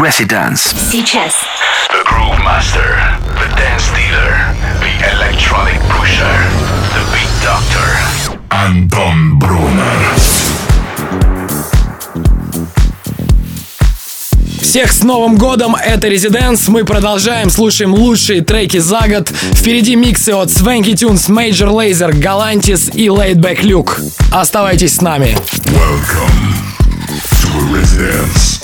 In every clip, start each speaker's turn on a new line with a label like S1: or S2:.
S1: Residence.
S2: Сейчас.
S3: The Groove Master, the Dance Dealer, the Electronic Pusher, the Beat Doctor. Anton Brunner.
S4: Всех с Новым годом, это Резиденс. Мы продолжаем, слушаем лучшие треки за год. Впереди миксы от Swanky Tunes, Major Lazer, Galantis и Laidback Luke. Оставайтесь с нами.
S3: Welcome to Residence.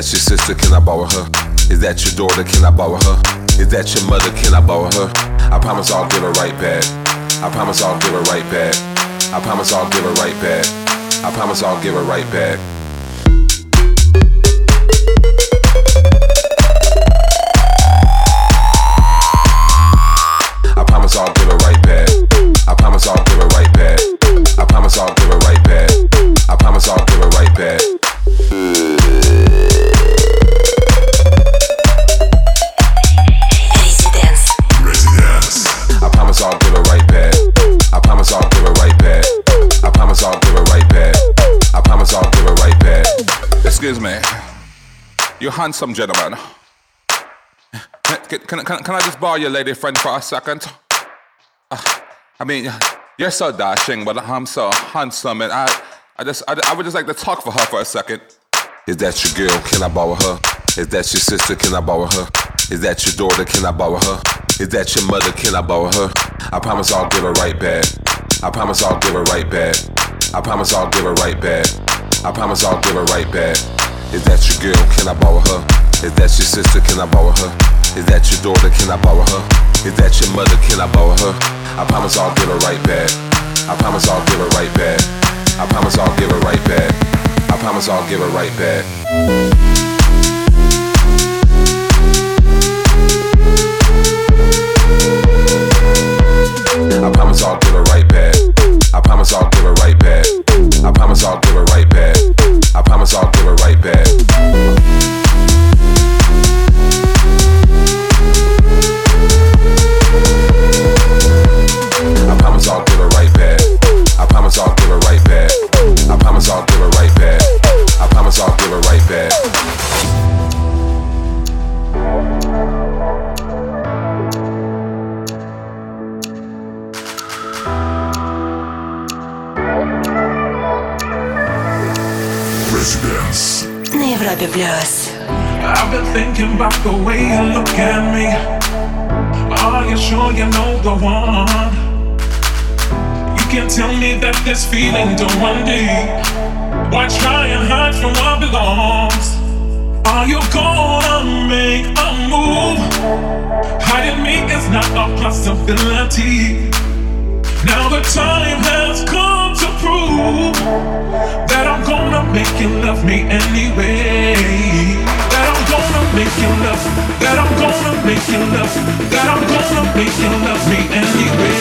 S5: That your sister? Can I borrow her? Is that your daughter? Can I borrow her? Is that your mother? Can I borrow her? I promise I'll give her right back. I promise I'll give her right back. I promise I'll give her right back. I promise I'll give her right back.
S6: You handsome gentleman. Can, can, can, can I just borrow your lady friend for a second? Uh, I mean, you're so dashing, but I'm so handsome, and I, I just, I, I would just like to talk for her for a second.
S5: Is that your girl? Can I borrow her? Is that your sister? Can I borrow her? Is that your daughter? Can I borrow her? Is that your mother? Can I borrow her? I promise I'll give her right back. I promise I'll give her right back. I promise I'll give her right back. I promise I'll give her right back. Is that your girl? Can I borrow her? Is that your sister? Can I borrow her? Is that your daughter? Can I borrow her? Is that your mother? Can I borrow her? I promise I'll give her right back. I promise I'll give her right back. I promise I'll give her right back. I promise I'll give her right back. I promise I'll give her right back. I promise I'll give her right back. I promise I'll give her right back. I promise I'll give her right back. I'll give her right back.
S7: I've been thinking about the way you look at me. Are you sure you know the one? You can't tell me that this feeling don't run deep. Why try and hide from what belongs? Are you gonna make a move? Hiding me is not a possibility. Now the time has come prove that I'm gonna make you love me anyway. That I'm gonna make you love, that I'm gonna make you love, that I'm gonna make you love me anyway.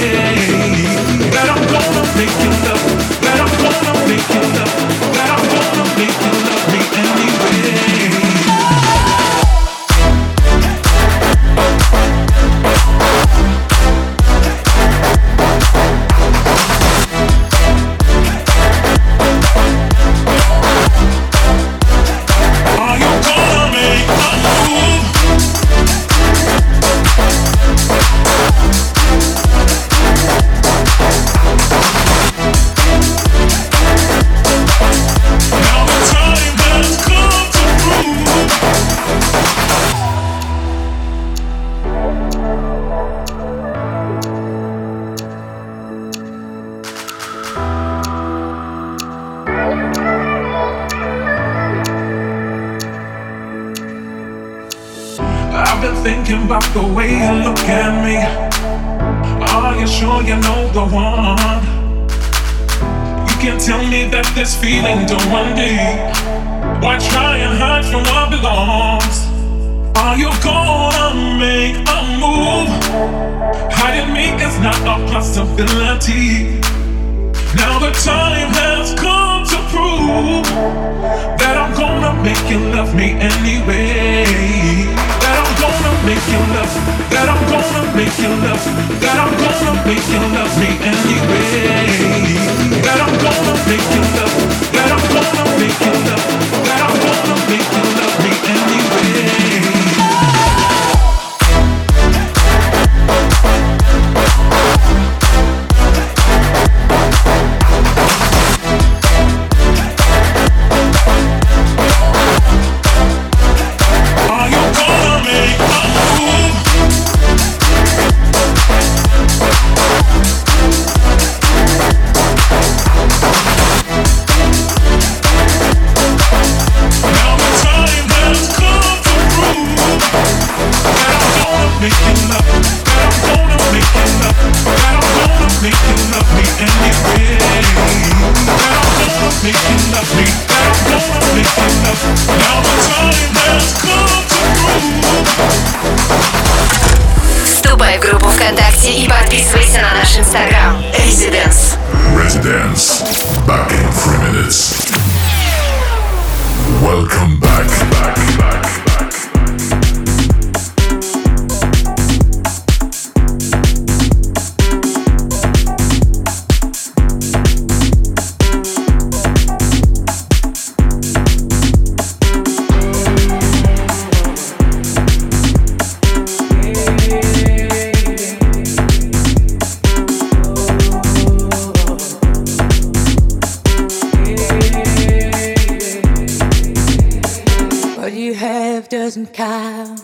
S8: Doesn't count.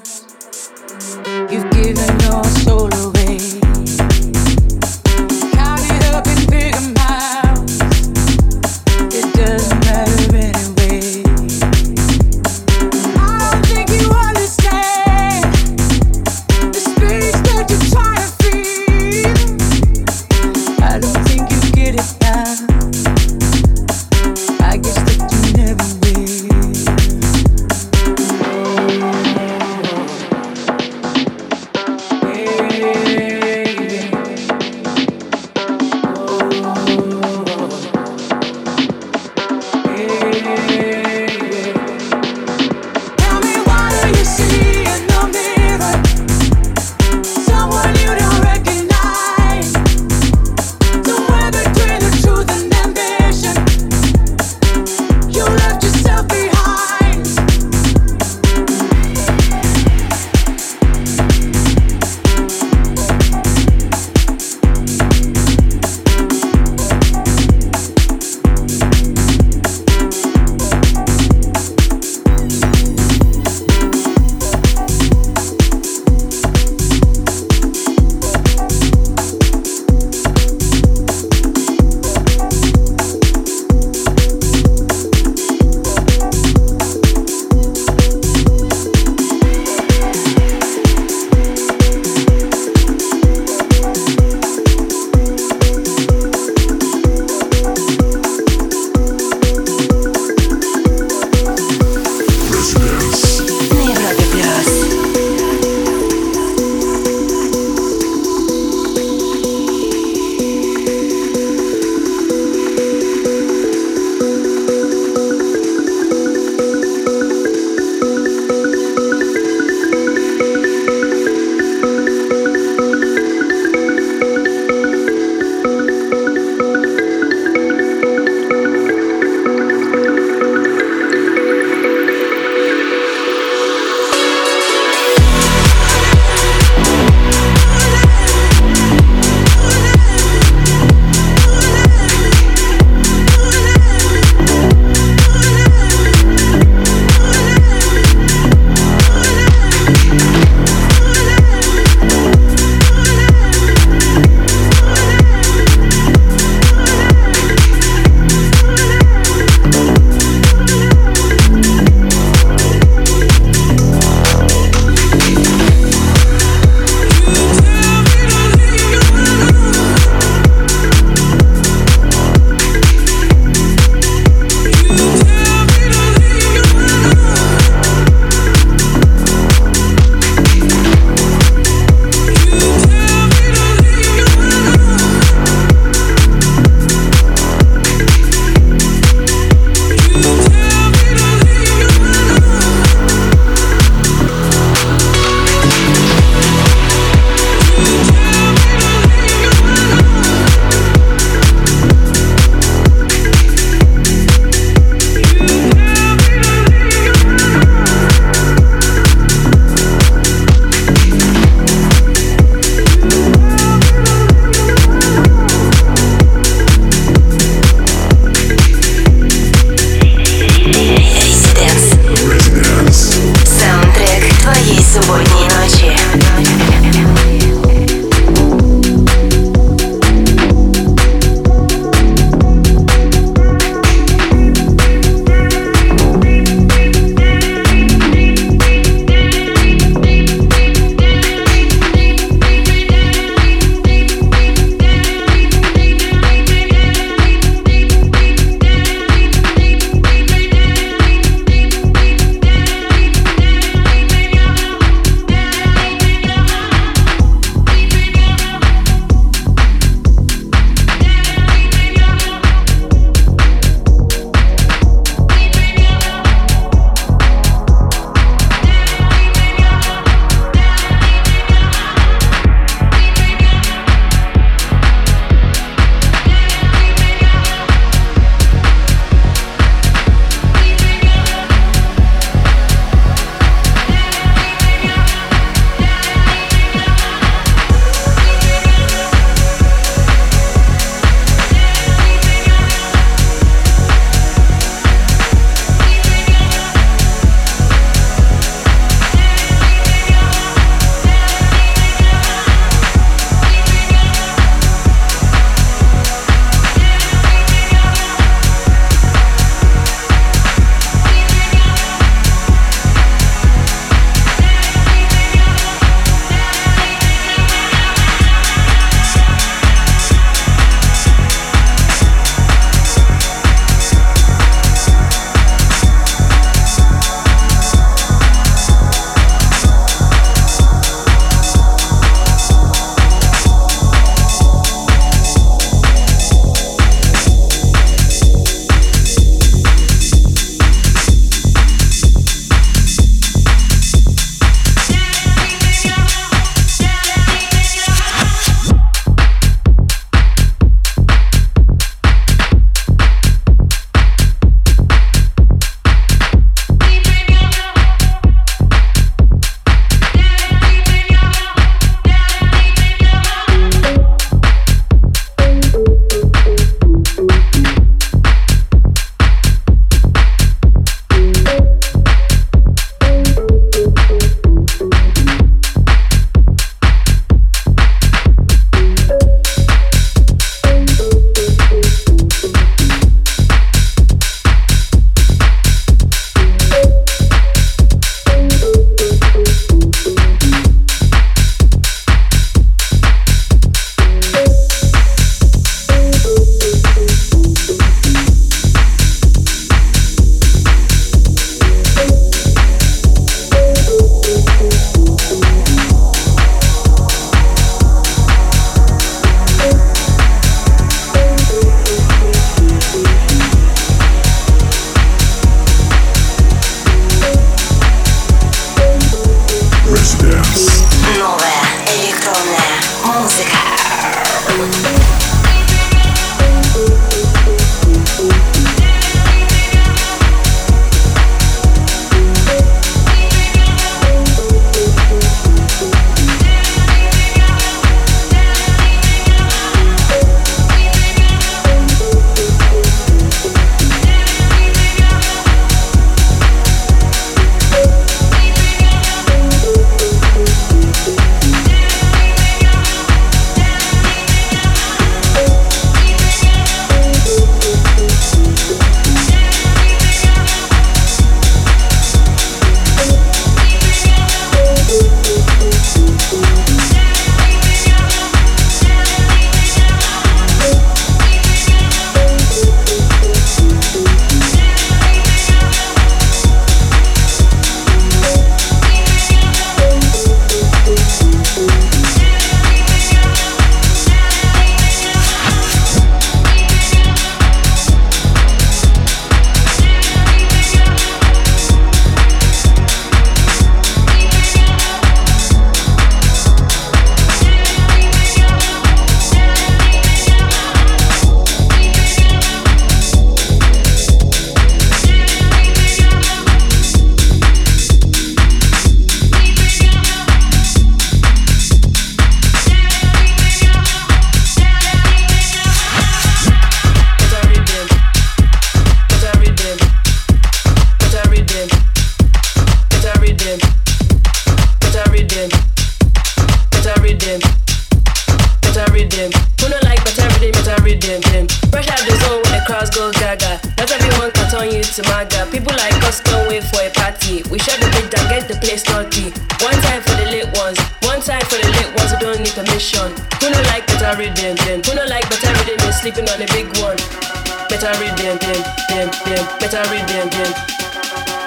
S8: You've given your soul away.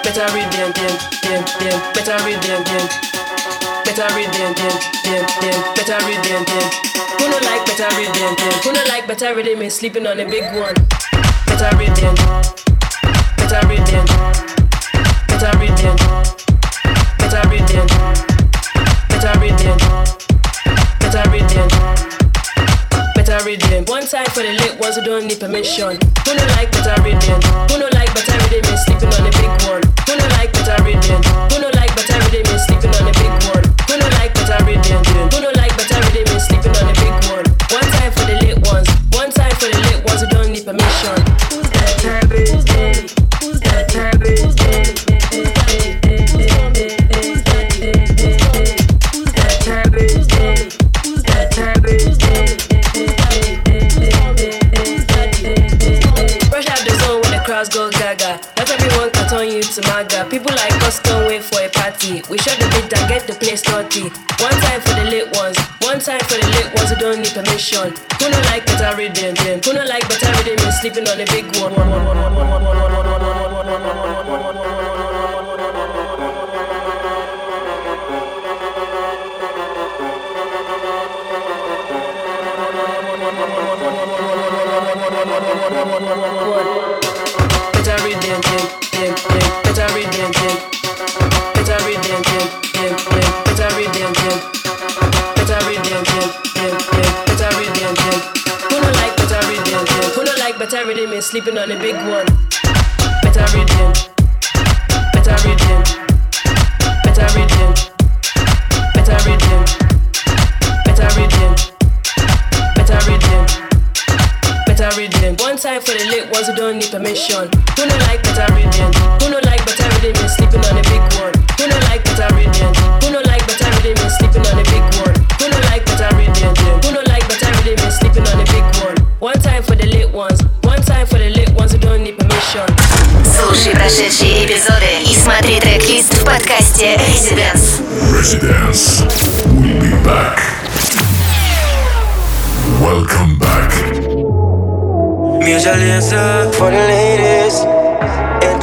S9: Better rhythm, them, them, them. Better rhythm, them. Better rhythm, them, them, them. Better rhythm, them. Who no like better rhythm, them? Who no like better rhythm is sleeping on a big one. Better rhythm, better rhythm, better rhythm, better rhythm, better rhythm, better rhythm, better rhythm. One time for the late ones who don't need permission. Who no like better rhythm? Who no like better rhythm is sleeping on a big one. Who no like better rhythm? Who no like better rhythm is sleeping on a big one. Who no like better rhythm? Who no like better rhythm is sleeping on a big one. One time for the late We shut the beat and get the place naughty. One time for the late ones, one time for the late ones who don't need permission. Who no like better rhythm? Who no like better rhythm sleeping on a big one. Sleeping on a big one. Better better better better better better. Better. One time for the late ones who don't need permission. Who no like better rhythm? Who no like better rhythm sleeping on a big one.
S2: Слушай прошедшие эпизоды и смотри трек-лист в подкасте Residence.
S3: Residence. We'll be back. Welcome back.
S10: Laser for the ladies. And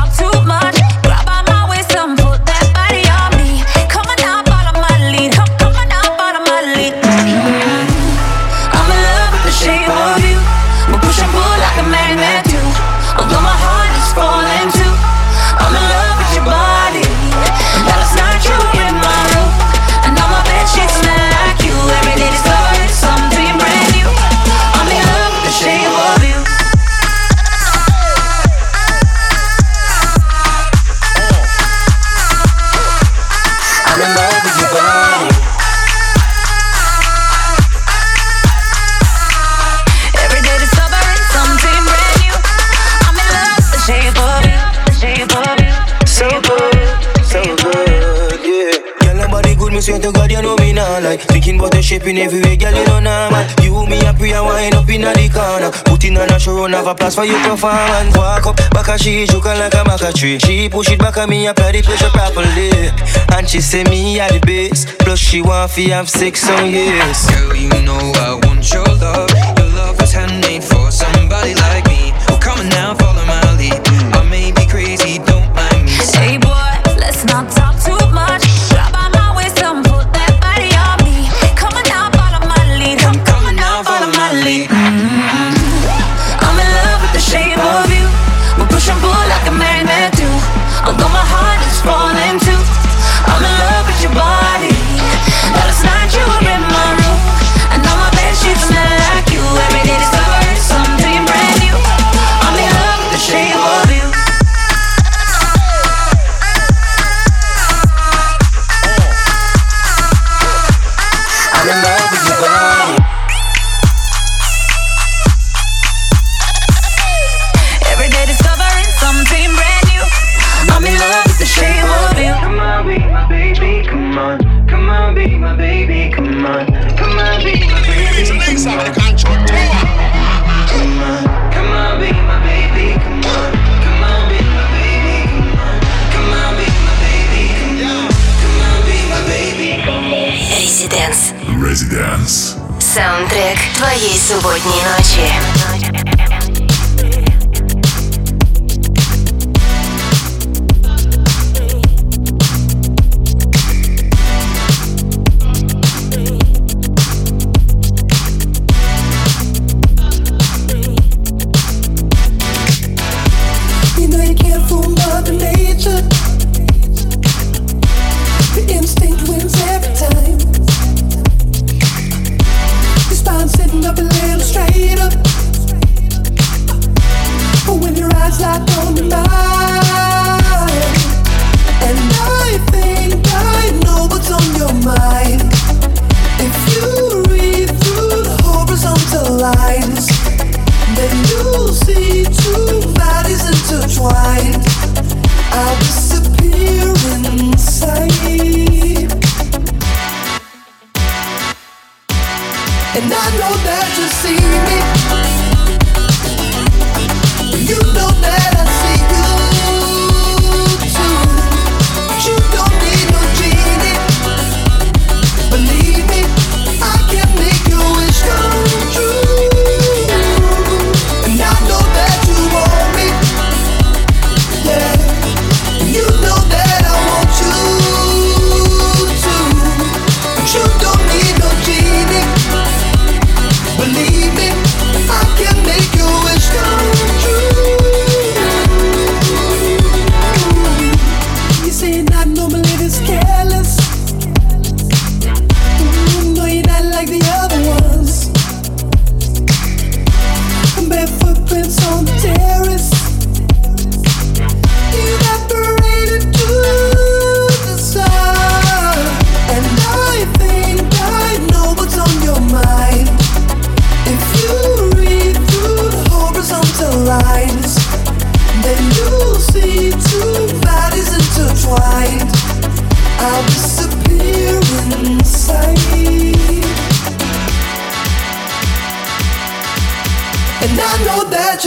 S10: about the shaping everywhere, girl, you know normal. You, me, a pray and wind up in the corner. Putting on a show, have a place for your performance. Walk up, back a she, joking like a maca tree. She push it back at me, apply the pressure properly. And she say me at the base. Plus she want fi have sex on years.
S11: Girl, you know I want your love. Your love was handmade for somebody like me. Well, come on now, follow my lead. I may be crazy, don't mind me.
S12: Hey love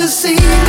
S13: to see.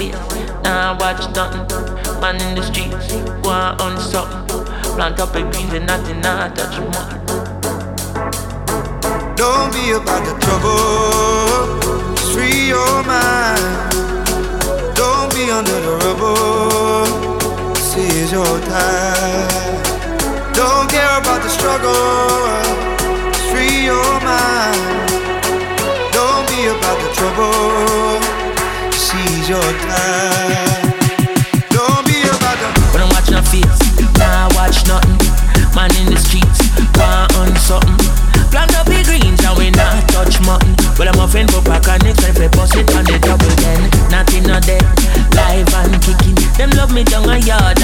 S14: fear. Nah, watch nothing. Man in the streets, go on something. Plant up a beans and nothing, nah, touch them. Don't
S10: be about the trouble. Free your mind. Don't be under the rubble. This is your time. Don't care about the struggle. Free your mind. Don't be about the trouble seize your. Don't be
S14: a bad nah, watch nothing. Man in the streets, on something. Up the greens and we touch I'm for on the double then. Nothing live and kicking. Them love me down yard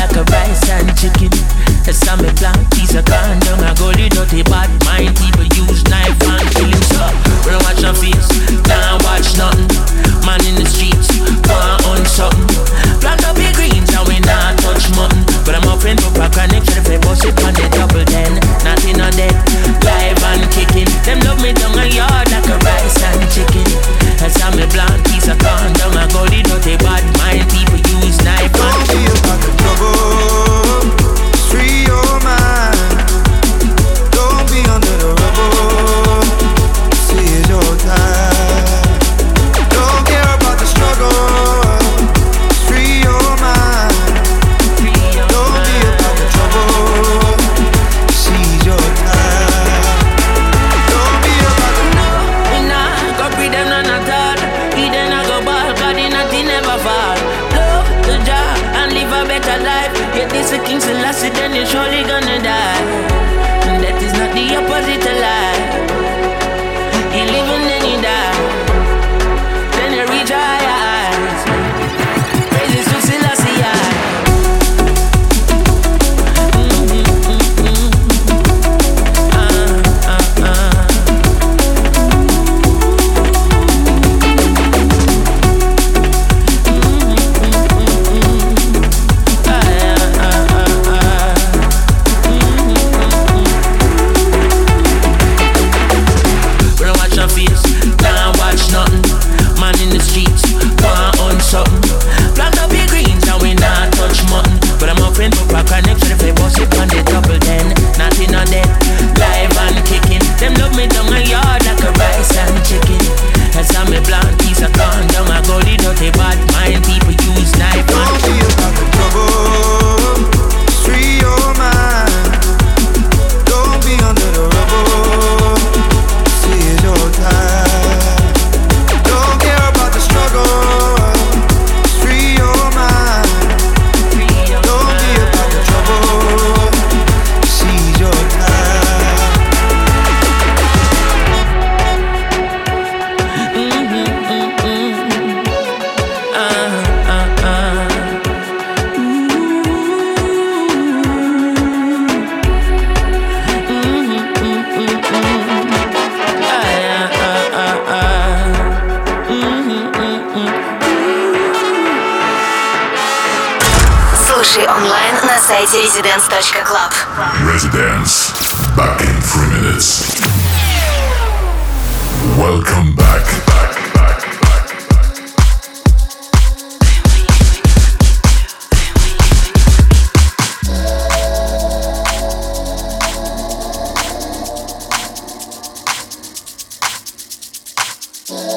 S15: Yeah.